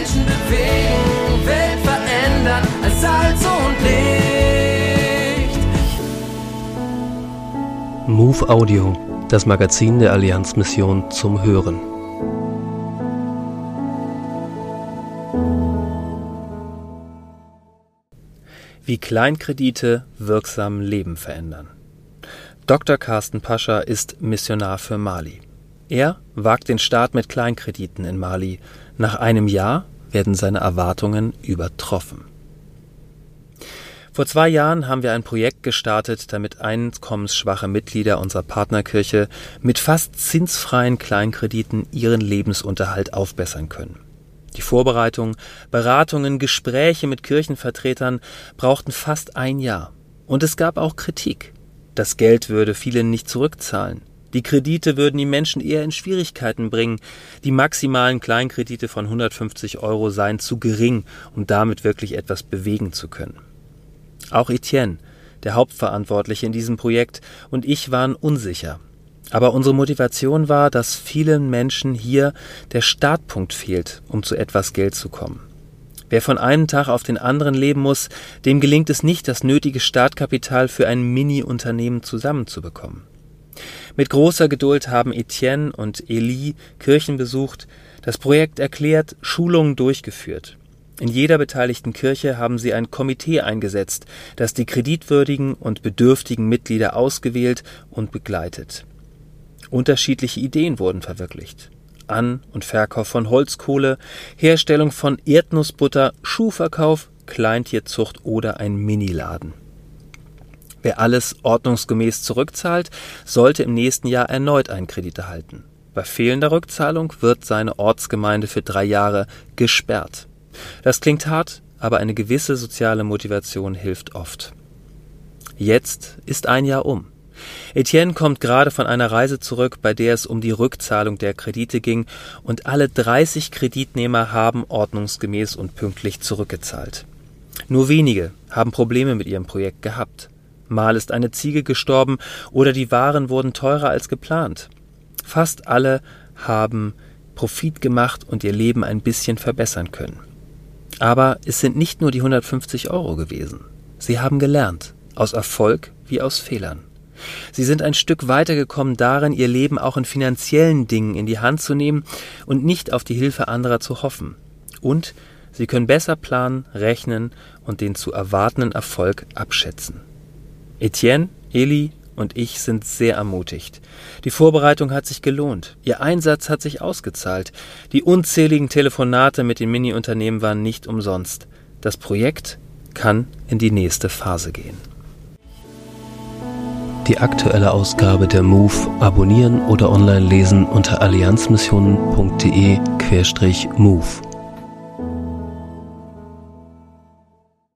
Menschen bewegen, Welt verändern als Salz und Licht. Move Audio, das Magazin der Allianzmission zum Hören. Wie Kleinkredite wirksam Leben verändern. Dr. Carsten Pascha ist Missionar für Mali. Er wagt den Start mit Kleinkrediten in Mali. Nach einem Jahr werden seine Erwartungen übertroffen. Vor zwei Jahren haben wir ein Projekt gestartet, damit einkommensschwache Mitglieder unserer Partnerkirche mit fast zinsfreien Kleinkrediten ihren Lebensunterhalt aufbessern können. Die Vorbereitung, Beratungen, Gespräche mit Kirchenvertretern brauchten fast ein Jahr. Und es gab auch Kritik. Das Geld würde vielen nicht zurückzahlen. Die Kredite würden die Menschen eher in Schwierigkeiten bringen. Die maximalen Kleinkredite von 150 Euro seien zu gering, um damit wirklich etwas bewegen zu können. Auch Etienne, der Hauptverantwortliche in diesem Projekt, und ich waren unsicher. Aber unsere Motivation war, dass vielen Menschen hier der Startpunkt fehlt, um zu etwas Geld zu kommen. Wer von einem Tag auf den anderen leben muss, dem gelingt es nicht, das nötige Startkapital für ein Mini-Unternehmen zusammenzubekommen. Mit großer Geduld haben Etienne und Elie Kirchen besucht, das Projekt erklärt, Schulungen durchgeführt. In jeder beteiligten Kirche haben sie ein Komitee eingesetzt, das die kreditwürdigen und bedürftigen Mitglieder ausgewählt und begleitet. Unterschiedliche Ideen wurden verwirklicht. An- und Verkauf von Holzkohle, Herstellung von Erdnussbutter, Schuhverkauf, Kleintierzucht oder ein Miniladen. Wer alles ordnungsgemäß zurückzahlt, sollte im nächsten Jahr erneut einen Kredit erhalten. Bei fehlender Rückzahlung wird seine Ortsgemeinde für drei Jahre gesperrt. Das klingt hart, aber eine gewisse soziale Motivation hilft oft. Jetzt ist ein Jahr um. Etienne kommt gerade von einer Reise zurück, bei der es um die Rückzahlung der Kredite ging, und alle 30 Kreditnehmer haben ordnungsgemäß und pünktlich zurückgezahlt. Nur wenige haben Probleme mit ihrem Projekt gehabt. Mal ist eine Ziege gestorben oder die Waren wurden teurer als geplant. Fast alle haben Profit gemacht und ihr Leben ein bisschen verbessern können. Aber es sind nicht nur die 150 Euro gewesen. Sie haben gelernt, aus Erfolg wie aus Fehlern. Sie sind ein Stück weitergekommen darin, ihr Leben auch in finanziellen Dingen in die Hand zu nehmen und nicht auf die Hilfe anderer zu hoffen. Und sie können besser planen, rechnen und den zu erwartenden Erfolg abschätzen. Etienne, Eli und ich sind sehr ermutigt. Die Vorbereitung hat sich gelohnt. Ihr Einsatz hat sich ausgezahlt. Die unzähligen Telefonate mit den Mini-Unternehmen waren nicht umsonst. Das Projekt kann in die nächste Phase gehen die aktuelle Ausgabe der MOVE abonnieren oder online lesen unter allianzmissionen.de-MOVE.